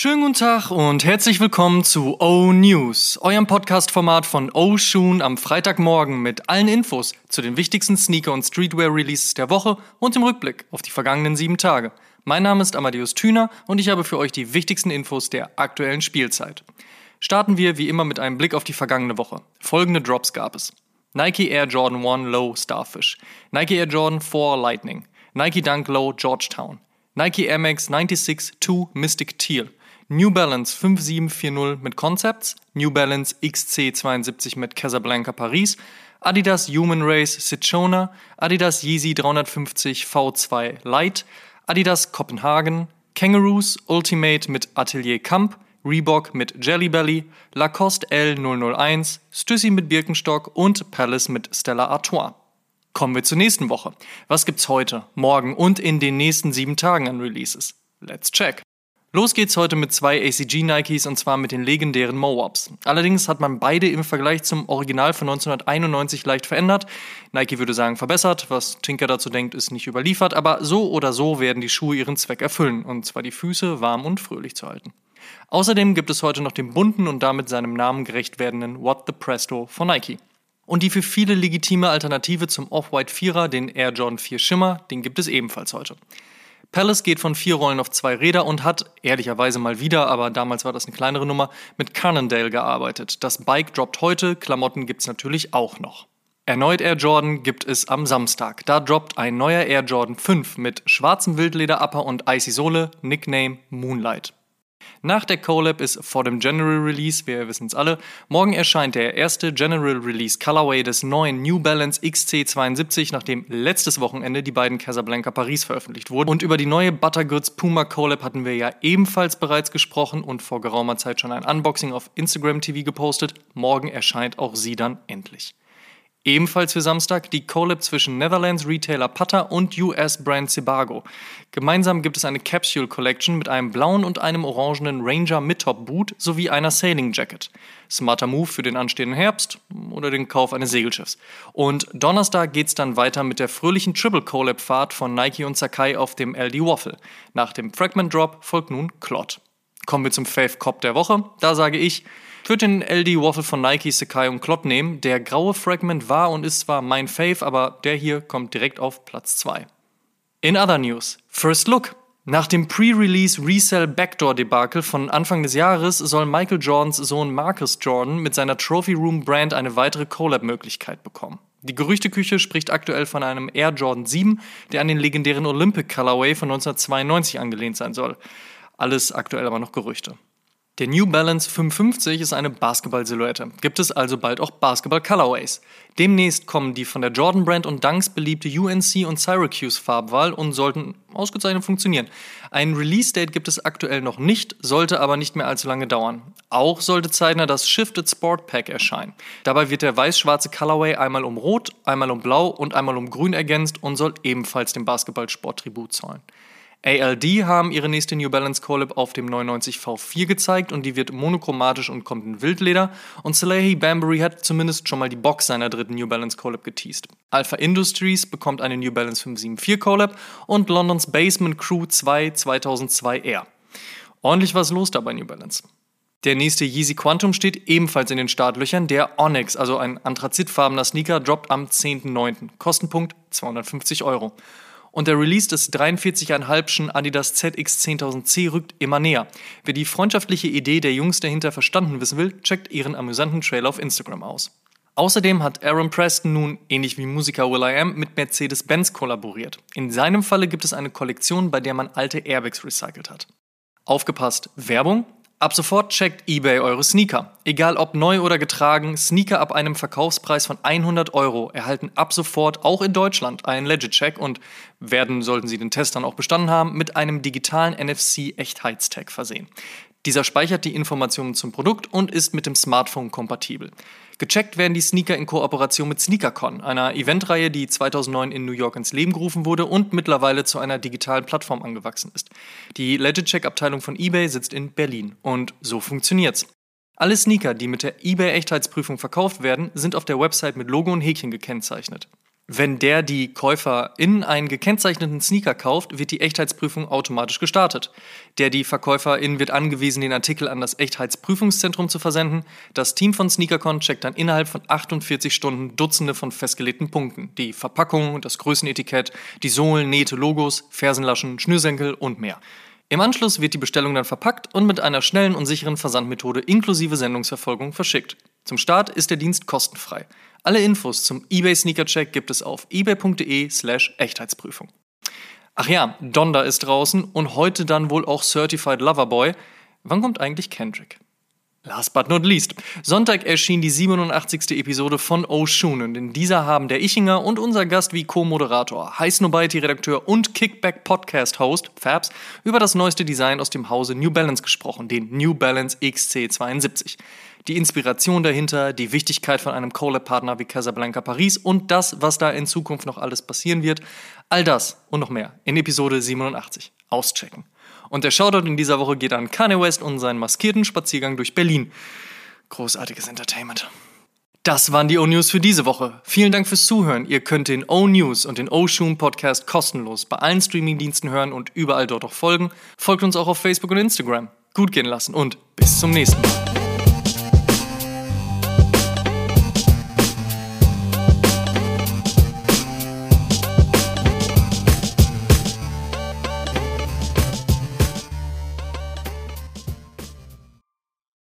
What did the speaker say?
Schönen guten Tag und herzlich willkommen zu O News, eurem Podcast-Format von O Shoon am Freitagmorgen mit allen Infos zu den wichtigsten Sneaker- und Streetwear-Releases der Woche und im Rückblick auf die vergangenen sieben Tage. Mein Name ist Amadeus Thüner und ich habe für euch die wichtigsten Infos der aktuellen Spielzeit. Starten wir wie immer mit einem Blick auf die vergangene Woche. Folgende Drops gab es. Nike Air Jordan 1 Low Starfish, Nike Air Jordan 4 Lightning, Nike Dunk Low Georgetown, Nike Air Max 96 2 Mystic Teal, New Balance 5740 mit Concepts, New Balance XC72 mit Casablanca Paris, Adidas Human Race Citrona, Adidas Yeezy 350 V2 Lite, Adidas Kopenhagen, Kangaroos Ultimate mit Atelier Camp, Reebok mit Jelly Belly, Lacoste L001, Stüssi mit Birkenstock und Palace mit Stella Artois. Kommen wir zur nächsten Woche. Was gibt's heute, morgen und in den nächsten sieben Tagen an Releases? Let's check. Los geht's heute mit zwei ACG Nikes und zwar mit den legendären Moabs. Allerdings hat man beide im Vergleich zum Original von 1991 leicht verändert. Nike würde sagen verbessert, was Tinker dazu denkt, ist nicht überliefert, aber so oder so werden die Schuhe ihren Zweck erfüllen und zwar die Füße warm und fröhlich zu halten. Außerdem gibt es heute noch den bunten und damit seinem Namen gerecht werdenden What the Presto von Nike. Und die für viele legitime Alternative zum Off-White Vierer, den Air Jordan 4 Schimmer, den gibt es ebenfalls heute. Palace geht von vier Rollen auf zwei Räder und hat, ehrlicherweise mal wieder, aber damals war das eine kleinere Nummer, mit Cannondale gearbeitet. Das Bike droppt heute, Klamotten gibt's natürlich auch noch. Erneut Air Jordan gibt es am Samstag. Da droppt ein neuer Air Jordan 5 mit schwarzem Wildleder-Upper und Icy Sohle, Nickname Moonlight. Nach der Collab ist vor dem General Release, wir wissen es alle, morgen erscheint der erste General Release Colorway des neuen New Balance XC72, nachdem letztes Wochenende die beiden Casablanca Paris veröffentlicht wurden. Und über die neue Buttergoods Puma Collab hatten wir ja ebenfalls bereits gesprochen und vor geraumer Zeit schon ein Unboxing auf Instagram TV gepostet. Morgen erscheint auch sie dann endlich. Ebenfalls für Samstag die Collab zwischen Netherlands Retailer Putter und US-Brand Sebago. Gemeinsam gibt es eine Capsule Collection mit einem blauen und einem orangenen Ranger Midtop Boot sowie einer Sailing Jacket. Smarter Move für den anstehenden Herbst oder den Kauf eines Segelschiffs. Und Donnerstag geht's dann weiter mit der fröhlichen Triple Collab Fahrt von Nike und Sakai auf dem LD Waffle. Nach dem Fragment Drop folgt nun Clot. Kommen wir zum Fave Cop der Woche. Da sage ich, ich würde den LD Waffle von Nike, Sakai und Klott nehmen. Der graue Fragment war und ist zwar mein Fave, aber der hier kommt direkt auf Platz 2. In other news, First Look. Nach dem Pre-Release Resell Backdoor Debakel von Anfang des Jahres soll Michael Jordans Sohn Marcus Jordan mit seiner Trophy Room Brand eine weitere Collab-Möglichkeit bekommen. Die Gerüchteküche spricht aktuell von einem Air Jordan 7, der an den legendären Olympic Colorway von 1992 angelehnt sein soll. Alles aktuell aber noch Gerüchte. Der New Balance 550 ist eine Basketball-Silhouette. Gibt es also bald auch Basketball-Colorways. Demnächst kommen die von der Jordan Brand und Dunks beliebte UNC und Syracuse Farbwahl und sollten ausgezeichnet funktionieren. Ein Release-Date gibt es aktuell noch nicht, sollte aber nicht mehr allzu lange dauern. Auch sollte zeitnah das Shifted Sport Pack erscheinen. Dabei wird der weiß-schwarze Colorway einmal um Rot, einmal um Blau und einmal um Grün ergänzt und soll ebenfalls dem Basketballsport Tribut zollen. ALD haben ihre nächste New Balance Collab auf dem 99 V4 gezeigt und die wird monochromatisch und kommt in Wildleder. Und Salehi Bambury hat zumindest schon mal die Box seiner dritten New Balance Collab geteased. Alpha Industries bekommt eine New Balance 574 Collab und Londons Basement Crew 2 2002 R. Ordentlich was los da bei New Balance. Der nächste Yeezy Quantum steht ebenfalls in den Startlöchern. Der Onyx, also ein anthrazitfarbener Sneaker, droppt am 10.09. Kostenpunkt 250 Euro. Und der Release des 43,5 Adidas ZX 10000C rückt immer näher. Wer die freundschaftliche Idee der Jungs dahinter verstanden wissen will, checkt ihren amüsanten Trailer auf Instagram aus. Außerdem hat Aaron Preston nun, ähnlich wie Musiker Will.i.am, mit Mercedes-Benz kollaboriert. In seinem Falle gibt es eine Kollektion, bei der man alte Airbags recycelt hat. Aufgepasst, Werbung? Ab sofort checkt eBay eure Sneaker. Egal ob neu oder getragen, Sneaker ab einem Verkaufspreis von 100 Euro erhalten ab sofort auch in Deutschland einen Legit-Check und werden, sollten sie den Test dann auch bestanden haben, mit einem digitalen NFC-Echtheitstag versehen. Dieser speichert die Informationen zum Produkt und ist mit dem Smartphone kompatibel. Gecheckt werden die Sneaker in Kooperation mit SneakerCon, einer Eventreihe, die 2009 in New York ins Leben gerufen wurde und mittlerweile zu einer digitalen Plattform angewachsen ist. Die Legit-Check-Abteilung von eBay sitzt in Berlin und so funktioniert's. Alle Sneaker, die mit der eBay-Echtheitsprüfung verkauft werden, sind auf der Website mit Logo und Häkchen gekennzeichnet. Wenn der die Käufer in einen gekennzeichneten Sneaker kauft, wird die Echtheitsprüfung automatisch gestartet. Der die Verkäuferin wird angewiesen, den Artikel an das Echtheitsprüfungszentrum zu versenden. Das Team von SneakerCon checkt dann innerhalb von 48 Stunden Dutzende von festgelegten Punkten. Die Verpackung, das Größenetikett, die Sohlen, Nähte, Logos, Fersenlaschen, Schnürsenkel und mehr. Im Anschluss wird die Bestellung dann verpackt und mit einer schnellen und sicheren Versandmethode inklusive Sendungsverfolgung verschickt. Zum Start ist der Dienst kostenfrei. Alle Infos zum eBay Sneaker Check gibt es auf ebay.de/slash Echtheitsprüfung. Ach ja, Donda ist draußen und heute dann wohl auch Certified Loverboy. Wann kommt eigentlich Kendrick? Last but not least. Sonntag erschien die 87. Episode von Oshun und in dieser haben der Ichinger und unser Gast wie Co-Moderator, High Snobiety-Redakteur und Kickback-Podcast-Host Fabs über das neueste Design aus dem Hause New Balance gesprochen, den New Balance XC72 die Inspiration dahinter, die Wichtigkeit von einem Collab-Partner wie Casablanca Paris und das, was da in Zukunft noch alles passieren wird. All das und noch mehr in Episode 87. Auschecken. Und der Shoutout in dieser Woche geht an Kanye West und seinen maskierten Spaziergang durch Berlin. Großartiges Entertainment. Das waren die O-News für diese Woche. Vielen Dank fürs Zuhören. Ihr könnt den O-News und den O-Shoom Podcast kostenlos bei allen Streamingdiensten hören und überall dort auch folgen. Folgt uns auch auf Facebook und Instagram. Gut gehen lassen und bis zum nächsten Mal.